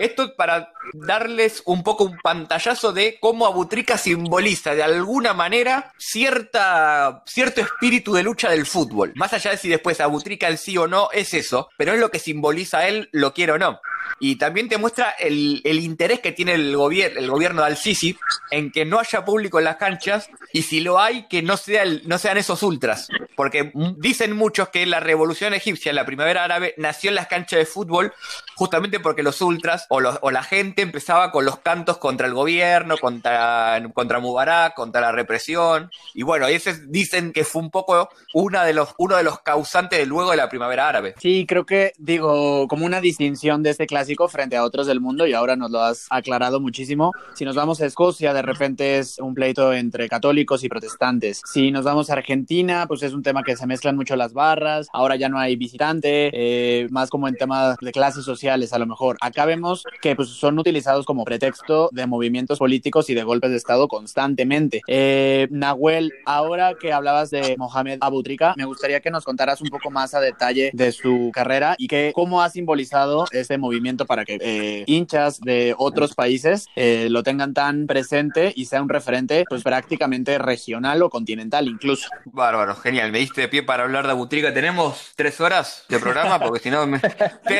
esto para darles un poco un pantallazo de cómo Abutrica simboliza de alguna manera cierta, cierto espíritu de lucha del fútbol. Más allá de si después Abutrica el sí o no es eso, pero es lo que simboliza él, lo quiero o no. Y también te muestra el, el interés que tiene el, gobier el gobierno de Al-Sisi en que no haya público en las canchas y si lo hay, que no, sea el, no sean esos ultras. Porque dicen muchos que la revolución egipcia, la primavera árabe, nació en las canchas de fútbol justamente porque los ultras o, los, o la gente empezaba con los cantos contra el gobierno, contra, contra Mubarak, contra la represión. Y bueno, ese dicen que fue un poco una de los, uno de los causantes de luego de la primavera árabe. Sí, creo que, digo, como una distinción de este clásico frente a otros del mundo, y ahora nos lo has aclarado muchísimo. Si nos vamos a Escocia, de repente es un pleito entre católicos y protestantes. Si nos vamos a Argentina, pues es un tema que se mezclan mucho las barras. Ahora ya no hay visitante, eh, más como en temas de clases sociales, a lo mejor. Acá vemos que pues, son utilizados como pretexto de movimientos políticos y de golpes de Estado constantemente. Eh, Nahuel, ahora que hablabas de Mohamed Abutrika, me gustaría que nos contaras un poco más a detalle de su carrera y que cómo ha simbolizado ese movimiento para que eh, hinchas de otros países eh, lo tengan tan presente y sea un referente pues prácticamente regional o continental incluso. Bárbaro, genial. Me diste de pie para hablar de Abutrika. Tenemos tres horas de programa porque si no me,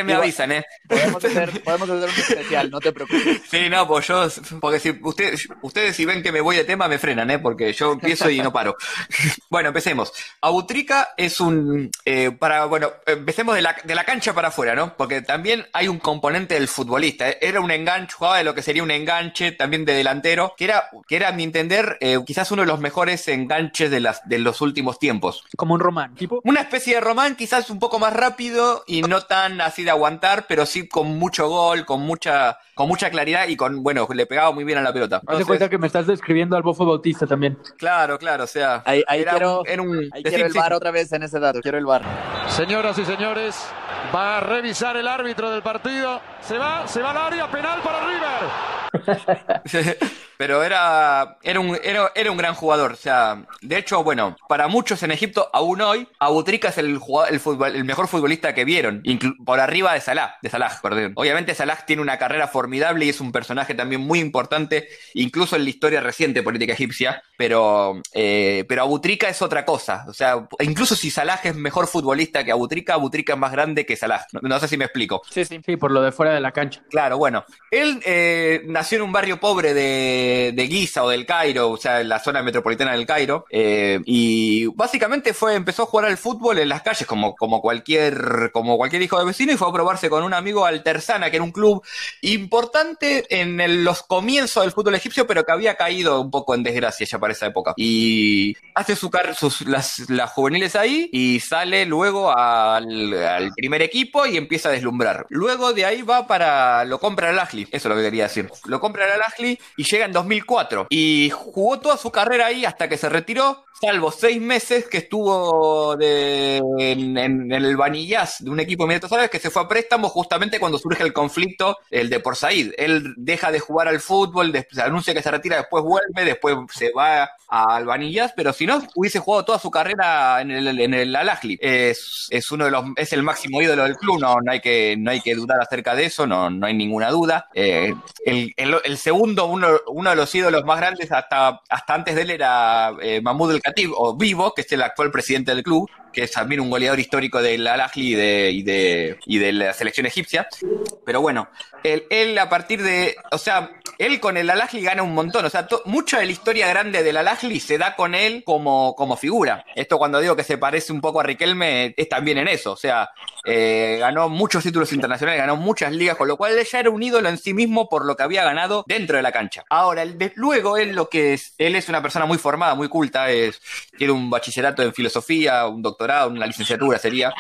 me avisan, ¿eh? Podemos hacer, podemos hacer un especial, no te preocupes. Sí, no, pues yo, porque si ustedes, ustedes si ven que me voy de tema me frenan, ¿eh? Porque yo empiezo y no paro. bueno, empecemos. Abutrica es un, eh, para, bueno, empecemos de la, de la cancha para afuera, ¿no? Porque también hay un componente del futbolista. ¿eh? Era un enganche, jugaba de lo que sería un enganche también de delantero, que era, que era a mi entender, eh, quizás uno de los mejores enganches de, las, de los últimos tiempos. Como un román, tipo. Una especie de román, quizás un poco más rápido y no tan así de aguantar, pero sí con mucho gol, con mucha, con mucha claridad y con, bueno, le pegaba muy bien a la pelota. Haz de Entonces, cuenta que me estás describiendo al Bofo Bautista también. Claro, claro, o sea, Ahí, ahí era, quiero, un, era un- ahí decir, quiero el sí, bar otra vez en ese dato. Quiero el bar. Señoras y señores, va a revisar el árbitro del partido. Se va, se va al área, penal para River. Pero era, era, un, era, era un gran jugador. O sea, de hecho, bueno, para muchos en Egipto, aún hoy, Abutrika es el, jugador, el, futbol- el mejor futbolista que vieron, por arriba de Salah, de Salah, perdón. Obviamente Salah tiene una carrera formidable y es un personaje también muy importante, incluso en la historia reciente política egipcia, pero, eh, pero Abutrika es otra cosa. O sea, incluso si Salah es mejor futbolista que Abutrika, Abutrika es más grande que Salah. No, no sé si me explico. Sí, sí. Sí, por lo de fuera de la cancha. Claro, bueno. Él eh, nació en un barrio pobre de, de Giza o del Cairo, o sea, en la zona metropolitana del Cairo. eh, y básicamente fue, empezó a jugar al fútbol en las calles como, como cualquier, como cualquier hijo de vecino, y fue a probarse con un amigo al Tersana, que era un club importante en los comienzos del fútbol egipcio, pero que había caído un poco en desgracia ya para esa época. Y hace su car sus, las, las juveniles ahí y sale luego al, al primer equipo y empieza a deslumbrar. Luego de ahí va para. Lo compra el Ahly, eso es lo que quería decir. Lo compra el Ahly y llega en 2004. Y jugó toda su carrera ahí hasta que se retiró, salvo seis meses que estuvo en, en- el Vanillas de un equipo de Emiratos Árabes que se fue a préstamo justamente cuando surge el conflicto, el de Por Said. Él deja de jugar al fútbol, se anuncia que se retira, después vuelve, después se va al Vanillas, pero si no, hubiese jugado toda su carrera en el, en el Al. Es, es uno de los, es el máximo ídolo del club, no, no hay que, no hay que dudar acerca de eso, no, no hay ninguna duda. Eh, el, el- el segundo, uno, uno de los ídolos más grandes hasta, hasta antes de él era eh, Mahmoud El O Vivo, que es el actual presidente del club, que es también un goleador histórico del Al Ahly y de, y de, y de la selección egipcia. Pero bueno, él, a partir de, o sea, él con el Al Ahly gana un montón, o sea, to- mucha de la historia grande del Al Ahly se da con él como, como figura. Esto cuando digo que se parece un poco a Riquelme es también en eso, o sea, eh, ganó muchos títulos internacionales, ganó muchas ligas, con lo cual él ya era un ídolo en sí mismo por lo que había ganado dentro de la cancha. Ahora, de- luego él lo que es, él es una persona muy formada, muy culta, es, tiene un bachillerato en filosofía, un doctorado, una licenciatura sería.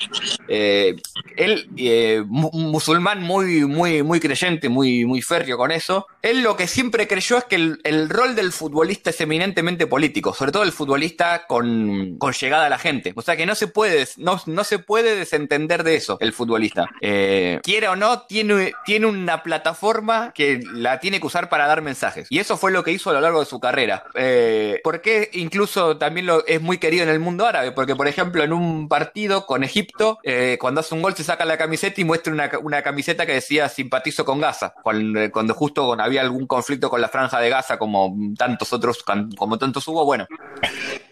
Eh, él, eh, mu- musulmán muy, muy, muy creyente, muy, muy férreo con eso. Él lo que siempre creyó es que el, el rol del futbolista es eminentemente político, sobre todo el futbolista con, con llegada a la gente. O sea que no se puede, no, no se puede desentender de eso, el futbolista. Eh, quiera o no, tiene, tiene una plataforma que la tiene que usar para dar mensajes. Y eso fue lo que hizo a lo largo de su carrera. Eh, porque incluso también lo, es muy querido en el mundo árabe, porque por ejemplo en un partido con Egipto, eh, cuando hace un gol se saca la camiseta y muestra una, una camiseta que decía simpatizo con Gaza, cuando, cuando justo había algún conflicto con la franja de Gaza, como tantos otros, como tantos hubo, bueno,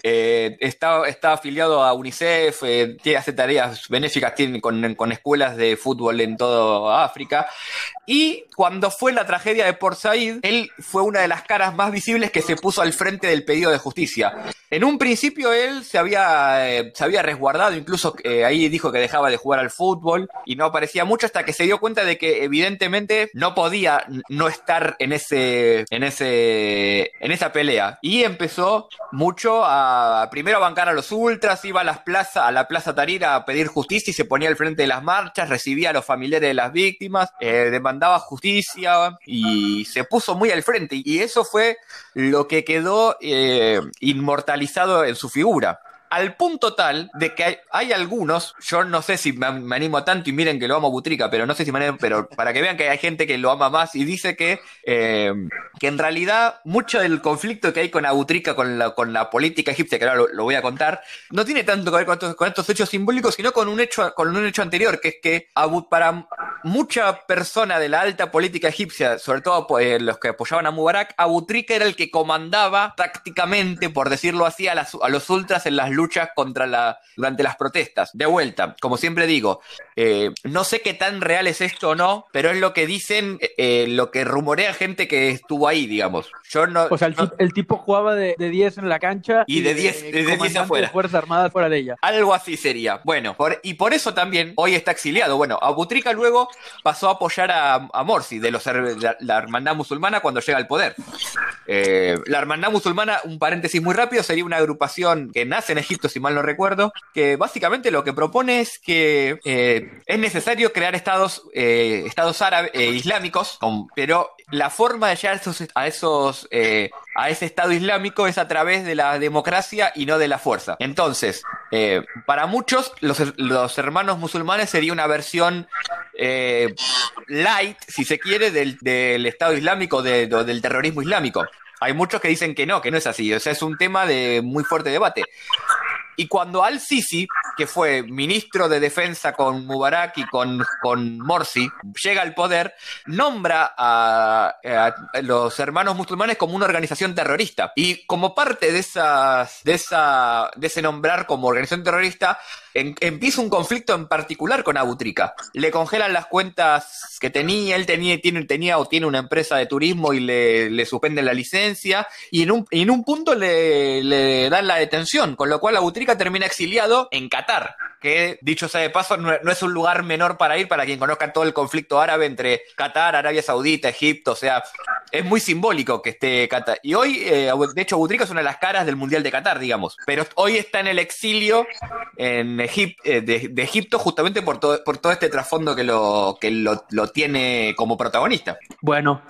eh, está, está afiliado a UNICEF, eh, hace tareas benéficas tiene con, con escuelas de fútbol en toda África. Y cuando fue la tragedia de Port Said, él fue una de las caras más visibles que se puso al frente del pedido de justicia. En un principio él se había, eh, resguardado, incluso eh, ahí dijo que dejaba de jugar al fútbol y no aparecía mucho hasta que se dio cuenta de que evidentemente no podía no estar en ese, en ese, en esa pelea. Y empezó mucho a primero a bancar a los ultras, iba a las plazas, a la plaza Tarira a pedir justicia y se ponía al frente de las marchas, recibía a los familiares de las víctimas, eh, demandaba justicia y se puso muy al frente. Y eso fue lo que quedó eh, inmortalizado en su figura. Al punto tal de que hay, hay algunos, yo no sé si me, me animo tanto y miren que lo amo Butrica, pero no sé si me animo, pero para que vean que hay gente que lo ama más y dice que, eh, que en realidad mucho del conflicto que hay con Abutrica, con la, con la política egipcia, que ahora lo, voy a contar, no tiene tanto que ver con estos, con estos hechos simbólicos, sino con un hecho, con un hecho anterior, que es que para mucha persona de la alta política egipcia, sobre todo pues, los que apoyaban a Mubarak, Abutrica era el que comandaba tácticamente, por decirlo así, a, las- a los ultras en las luchas contra la, durante las protestas. De vuelta, como siempre digo, eh, no sé qué tan real es esto o no, pero es lo que dicen, eh, lo que rumorea gente que estuvo ahí, digamos. Yo no. O sea, el, no- el tipo jugaba de, de 10 en la cancha Y de 10 de 10 comandante afuera. de Fuerzas Armadas fuera de ella. Algo así sería. Bueno, por- y por eso también hoy está exiliado. Bueno, Abutrika luego pasó a apoyar a, a Morsi de, los, de la hermandad musulmana cuando llega al poder. Eh, la hermandad musulmana, un paréntesis muy rápido, sería una agrupación que nace en Egipto, si mal no recuerdo, que básicamente lo que propone es que eh, es necesario crear estados, eh, estados árabes, eh, islámicos, con- pero la forma de llegar a esos, a esos eh, a ese Estado Islámico es a través de la democracia y no de la fuerza. Entonces, eh, para muchos, los, los hermanos musulmanes sería una versión eh, light, si se quiere, del, del Estado Islámico, de- de- del terrorismo islámico. Hay muchos que dicen que no, que no es así. O sea, es un tema de muy fuerte debate. Y cuando Al-Sisi, que fue ministro de defensa con Mubarak y con, con Morsi, llega al poder, nombra a, a los hermanos musulmanes como una organización terrorista. Y como parte de, esas, de, esa, de ese nombrar como organización terrorista, empieza un conflicto en particular con Abu Trika. Le congelan las cuentas que tenía, él tenía, tiene, tenía o tiene una empresa de turismo y le, suspenden la licencia, y en un, en un punto le, dan la detención, con lo cual Abu Trika termina exiliado en Qatar, que dicho sea de paso, no, es un lugar menor para ir para quien conozca todo el conflicto árabe entre Qatar, Arabia Saudita, Egipto, o sea, es muy simbólico que esté Qatar. Y hoy, eh, de hecho, Abu Trika es una de las caras del Mundial de Qatar, digamos, pero hoy está en el exilio en Egip- eh, de, de Egipto justamente por todo, por todo este trasfondo que, lo, que lo, lo tiene como protagonista. Bueno,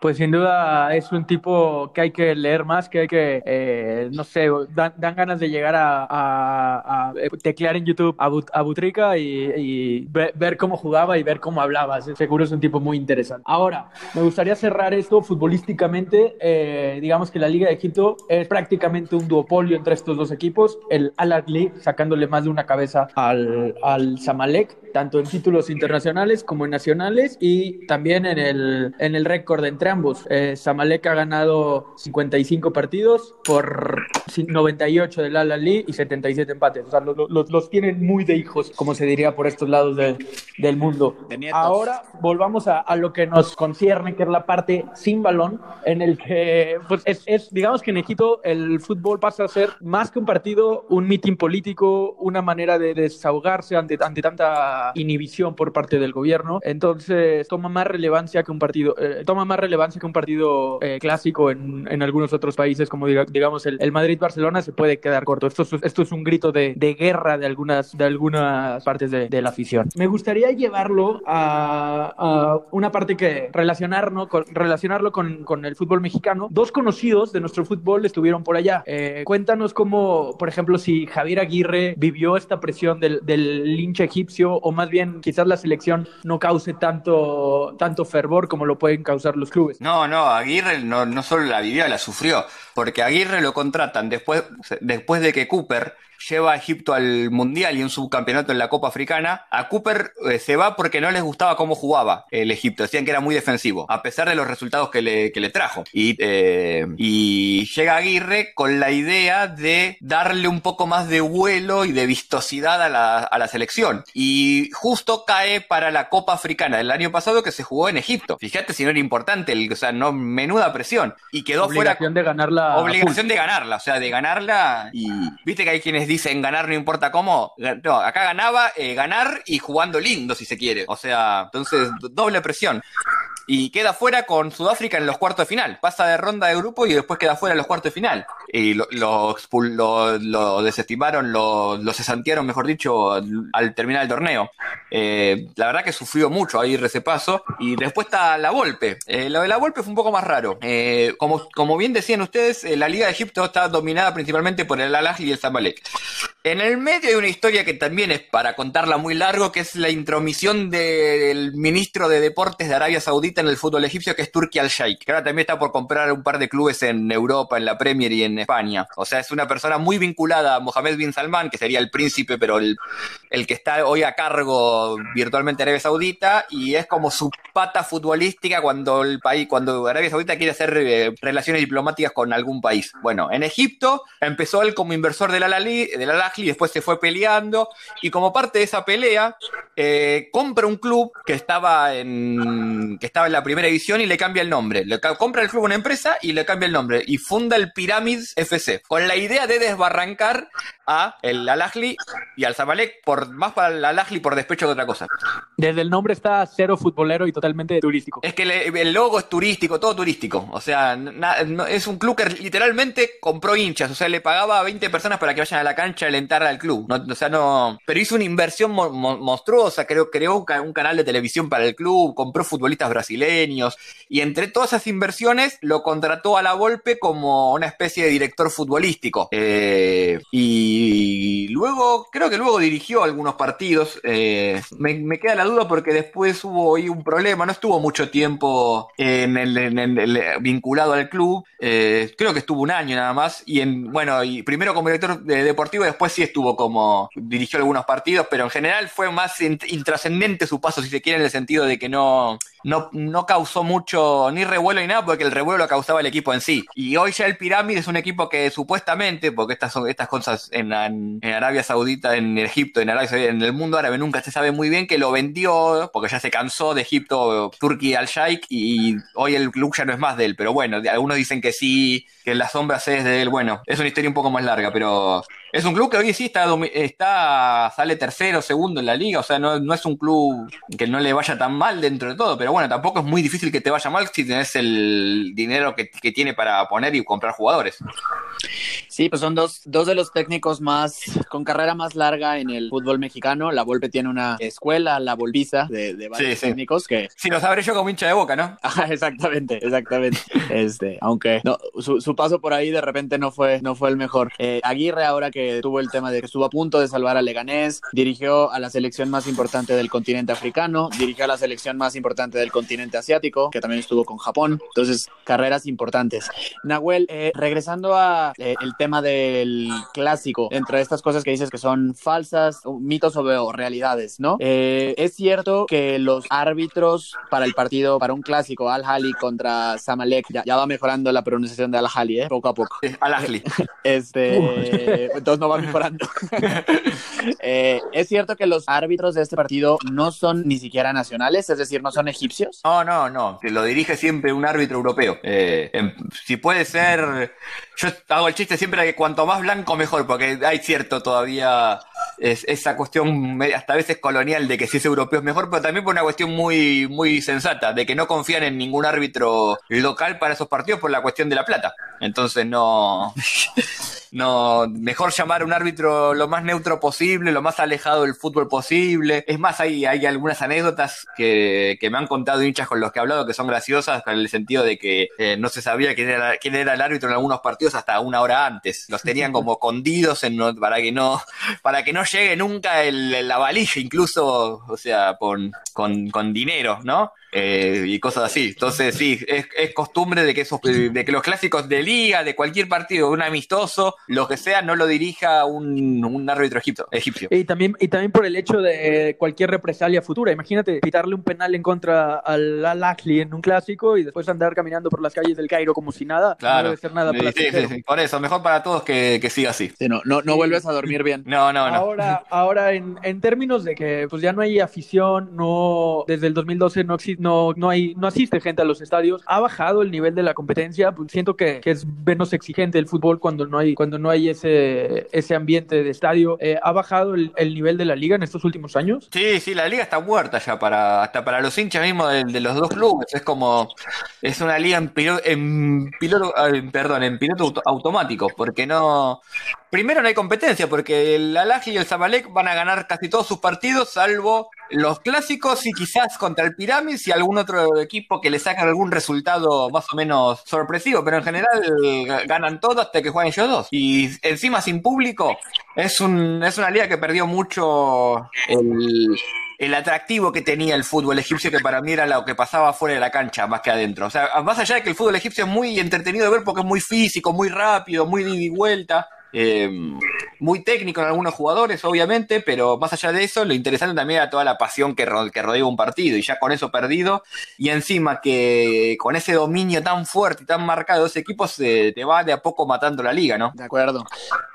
pues sin duda es un tipo que hay que leer más, que hay que, eh, no sé, dan, dan ganas de llegar a, a- a teclear en YouTube a, Bu- a Butrica y, y ve- ver cómo jugaba y ver cómo hablaba. Seguro es un tipo muy interesante. Ahora, me gustaría cerrar esto futbolísticamente. eh, digamos que la Liga de Egipto es prácticamente un duopolio entre estos dos equipos. El Al Ahly sacándole más de una cabeza al, al Zamalek, tanto en títulos internacionales como en nacionales y también en el, en el récord entre ambos. Eh, Zamalek ha ganado 55 partidos por 98 del Al Ahly y 77 empates. O sea, los, los- los tienen muy de hijos, como se diría por estos lados de- del mundo. De. Ahora volvamos a, a lo que nos concierne, que es la parte sin balón, en el que, pues, es, es, digamos que en Egipto el fútbol pasa a ser más que un partido, un mitin político, una manera de desahogarse ante, ante tanta inhibición por parte del gobierno. Entonces toma más relevancia que un partido, eh, toma más relevancia que un partido eh, clásico en, en algunos otros países, como diga- digamos el, el Madrid-Barcelona se puede quedar corto. Esto es, esto es un grito de, de guerra de algunas, de algunas partes de, de la afición. Me gustaría llevarlo a, a una parte que relacionarlo con, relacionarlo con, con el fútbol mexicano. Dos conocidos de nuestro fútbol estuvieron por allá. Eh, cuéntanos cómo, por ejemplo, si Javier Aguirre vivió esta presión del, del linche egipcio o más bien quizás la selección no cause tanto, tanto fervor como lo pueden causar los clubes. No, no, Aguirre no, no solo la vivió, la sufrió, porque Aguirre lo contratan después, después de que Cooper lleva a Egipto al Mundial y un subcampeonato en la Copa Africana, a Cooper eh, se va porque no les gustaba cómo jugaba el Egipto, decían que era muy defensivo, a pesar de los resultados que le, que le trajo. Y, eh, y llega Aguirre con la idea de darle un poco más de vuelo y de vistosidad a la, a la selección. Y justo cae para la Copa Africana del año pasado que se jugó en Egipto. Fíjate si no era importante, el- o sea, no, menuda presión. Y quedó fuera Obligación de ganarla. Obligación de ganarla, o sea, de ganarla y viste que hay quienes dicen ganar no importa cómo. No, acá ganaba eh, ganar y jugando lindo si se quiere. O sea, entonces do- doble presión. Y queda fuera con Sudáfrica en los cuartos de final. Pasa de ronda de grupo y después queda fuera en los cuartos de final. Y lo, lo, lo- lo desestimaron, lo, cesantearon, mejor dicho, al, al terminar el torneo. Eh, la verdad que sufrió mucho ahí ese paso. Y después está la Volpe. Eh, lo de la Volpe fue un poco más raro. Eh, como, como bien decían ustedes, eh, la Liga de Egipto está dominada principalmente por el Al-Ahly y el Zamalek. En el medio hay una historia que también es para contarla muy largo, que es la intromisión del ministro de Deportes de Arabia Saudita en el fútbol egipcio, que es Turki Al-Sheikh, que ahora también está por comprar un par de clubes en Europa, en la Premier y en España. O sea, es una persona muy vinculada a Mohammed bin Salman, que sería el príncipe, pero el, el que está hoy a cargo virtualmente Arabia Saudita, y es como su pata futbolística cuando el país, cuando Arabia Saudita quiere hacer eh, relaciones diplomáticas con algún país. Bueno, en Egipto empezó él como inversor del Al-Ahly, del Al-Ahly, después se fue peleando, y como parte de esa pelea, eh, compra un club que estaba en que estaba en la primera división y le cambia el nombre. Le compra el club una empresa y le cambia el nombre. Y funda el Pyramids FC, con la idea de desbarrancar a el Al y al Zamalek, por, más para el Al por despecho que otra cosa. Desde el nombre está cero futbolero y totalmente turístico. Es que le- el logo es turístico, todo turístico. O sea, na- no- es un club que literalmente compró hinchas. O sea, le pagaba a 20 personas para que vayan a la cancha a alentar al club. No- o sea, no. Pero hizo una inversión mo- mo- monstruosa. Creo, creó un canal de televisión para el club, compró futbolistas brasileños. Y entre todas esas inversiones, lo contrató a la Volpe como una especie de director futbolístico. Eh, y luego, creo que luego dirigió algunos partidos. Eh, me, queda la duda porque después hubo ahí un problema. No estuvo mucho tiempo en el, vinculado al club. Eh, creo que estuvo un año nada más. Y en, bueno, y primero como director de- deportivo, después sí estuvo como, dirigió algunos partidos, pero en general fue más int- intrascendente su paso, si se quiere, en el sentido de que no, no, no causó mucho ni revuelo ni nada, porque el revuelo lo causaba el equipo en sí. Y hoy ya el Pirámide es un equipo que supuestamente, porque estas son estas cosas en, en- en Arabia Saudita, en Egipto, en Arabia Saudita, en el mundo árabe nunca se sabe muy bien que lo vendió, porque ya se cansó de Egipto, Turquía al Sheikh, y hoy el club ya no es más de él. Pero bueno, algunos dicen que sí, que las sombras es de él. Bueno, es una historia un poco más larga, pero es un club que hoy sí está, está sale tercero, segundo en la liga, o sea, no, no es un club que no le vaya tan mal dentro de todo, pero bueno, tampoco es muy difícil que te vaya mal si tenés el dinero que, que tiene para poner y comprar jugadores. Sí, pues son dos, dos de los técnicos más, con carrera más larga en el fútbol mexicano. La Volpe tiene una escuela, la Volpiza, de, de varios Sí, sí. técnicos que... Si lo sabré yo como hincha de boca, ¿no? Exactamente, exactamente. Este, aunque no, su, su paso por ahí de repente no fue, no fue el mejor. Eh, Aguirre, ahora que tuvo el tema de que estuvo a punto de salvar a Leganés, dirigió a la selección más importante del continente africano, dirigió a la selección más importante del continente asiático, que también estuvo con Japón. Entonces, carreras importantes. Nahuel, eh, regresando a eh, el tema del clásico, entre estas cosas que dices que son falsas, mitos o, realidades, ¿no? Eh, es cierto que los árbitros para el partido, para un clásico, Al Hali contra Samalek, ya, ya va mejorando la pronunciación de Al Hali, ¿eh? Poco a poco. Al Ahly. Este, entonces no va mejorando. Eh, es cierto que los árbitros de este partido no son ni siquiera nacionales, es decir, no son egipcios. No, no, no. Que lo dirige siempre un árbitro europeo. Eh, si puede ser. Yo hago el chiste siempre de que cuanto más blanco mejor, porque hay cierto todavía es- esa cuestión hasta a veces colonial de que si es europeo es mejor, pero también por una cuestión muy, muy sensata, de que no confían en ningún árbitro local para esos partidos por la cuestión de la plata. Entonces no. No, mejor llamar a un árbitro lo más neutro posible, lo más alejado del fútbol posible. Es más, hay, hay algunas anécdotas que, que me han contado hinchas con los que he hablado que son graciosas, en el sentido de que eh, no se sabía quién era, quién era el árbitro en algunos partidos hasta una hora antes. Los tenían como escondidos en, para que no, para que no llegue nunca el, la valija, incluso, o sea, con, con, con dinero, ¿no? Eh, y cosas así. Entonces, sí, es, es costumbre de que esos, de que los clásicos de liga, de cualquier partido, un amistoso, lo que sea, no lo dirija un, un árbitro egipto, egipcio. Y también, y también por el hecho de cualquier represalia futura. Imagínate pitarle un penal en contra al Al Ahly en un clásico y después andar caminando por las calles del Cairo como si nada. No Claro. debe ser nada Sí, sí, sí, sí. Por eso, mejor para todos que, que siga así. Sí, no, no, no vuelves a dormir bien. No, no, no. Ahora, ahora en, en términos de que pues ya no hay afición, no desde el 2012 no existe, no, no hay, no asiste gente a los estadios, ha bajado el nivel de la competencia, pues siento que, que es menos exigente el fútbol cuando no hay, cuando no hay ese, ese ambiente de estadio. Eh, ha bajado el, el nivel de la liga en estos últimos años. Sí, sí, la liga está muerta ya para hasta para los hinchas mismos de, los dos clubes. Es como es una liga en piloto, en piloto, perdón, en piloto auto- automático, porque no primero no hay competencia, porque el Al Ahly y el Zamalek van a ganar casi todos sus partidos, salvo los clásicos y quizás contra el Pirámides y algún otro equipo que le saque algún resultado más o menos sorpresivo, pero en general ganan todos hasta que jueguen ellos dos. Y encima sin público, es un es una liga que perdió mucho el el atractivo que tenía el fútbol egipcio, que para mí era lo que pasaba fuera de la cancha, más que adentro. O sea, más allá de que el fútbol egipcio es muy entretenido de ver porque es muy físico, muy rápido, muy de vuelta, Eh, muy técnico en algunos jugadores, obviamente, pero más allá de eso, lo interesante también era toda la pasión que, que rodea un partido y ya con eso perdido y encima que con ese dominio tan fuerte y tan marcado ese equipo se te va de a poco matando la liga, ¿no? De acuerdo.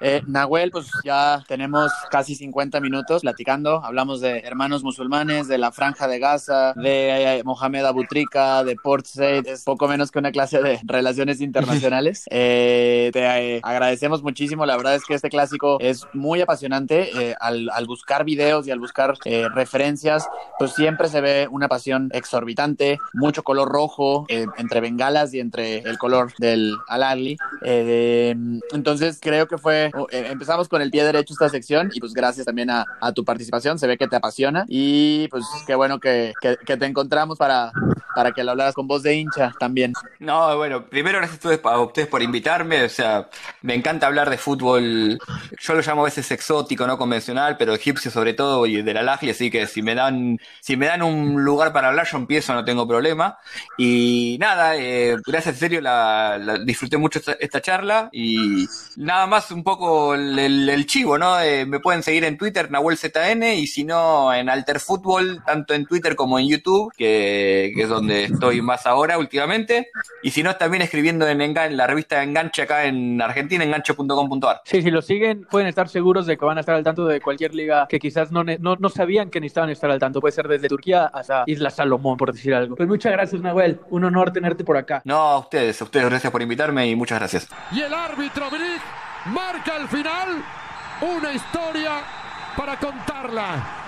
Eh, Nahuel, pues ya tenemos casi 50 minutos platicando, hablamos de hermanos musulmanes, de la franja de Gaza, de eh, Mohamed Abutrika, de Port Said, es poco menos que una clase de relaciones internacionales. Eh, te eh, agradecemos muchísimo, la verdad es que este clásico es muy apasionante, eh, al, al, buscar videos y al buscar eh, referencias, pues siempre se ve una pasión exorbitante, mucho color rojo eh, entre bengalas y entre el color del Al-Ali. entonces creo que fue, empezamos con el pie derecho esta sección y pues gracias también a, a tu participación, se ve que te apasiona y pues qué bueno que, que, que te encontramos para, para que lo hablaras con voz de hincha también. No, bueno, primero gracias a ustedes por invitarme, o sea, me encanta hablar de fútbol, yo lo llamo a veces exótico, no convencional, pero egipcio sobre todo y de la Lajli, así que si me dan, si me dan un lugar para hablar, yo empiezo, no tengo problema. Y nada, eh, gracias en serio, la, disfruté mucho esta, charla y nada más un poco el, chivo, ¿no? Eh, me pueden seguir en Twitter, NahuelZN, y si no, en Alter Fútbol, tanto en Twitter como en YouTube, que, que, es donde estoy más ahora últimamente. Y si no, también escribiendo en, en la revista Enganche acá en Argentina, enganche.com.ar. Sí, si lo siguen, pueden estar seguros de que van a estar al tanto de cualquier liga que quizás no, no, no sabían que necesitaban estar al tanto. Puede ser desde Turquía hasta Isla Salomón, por decir algo. Pues muchas gracias, Nahuel. Un honor tenerte por acá. No, a ustedes, a ustedes, gracias por invitarme y muchas gracias. Y el árbitro Brick marca al final una historia para contarla.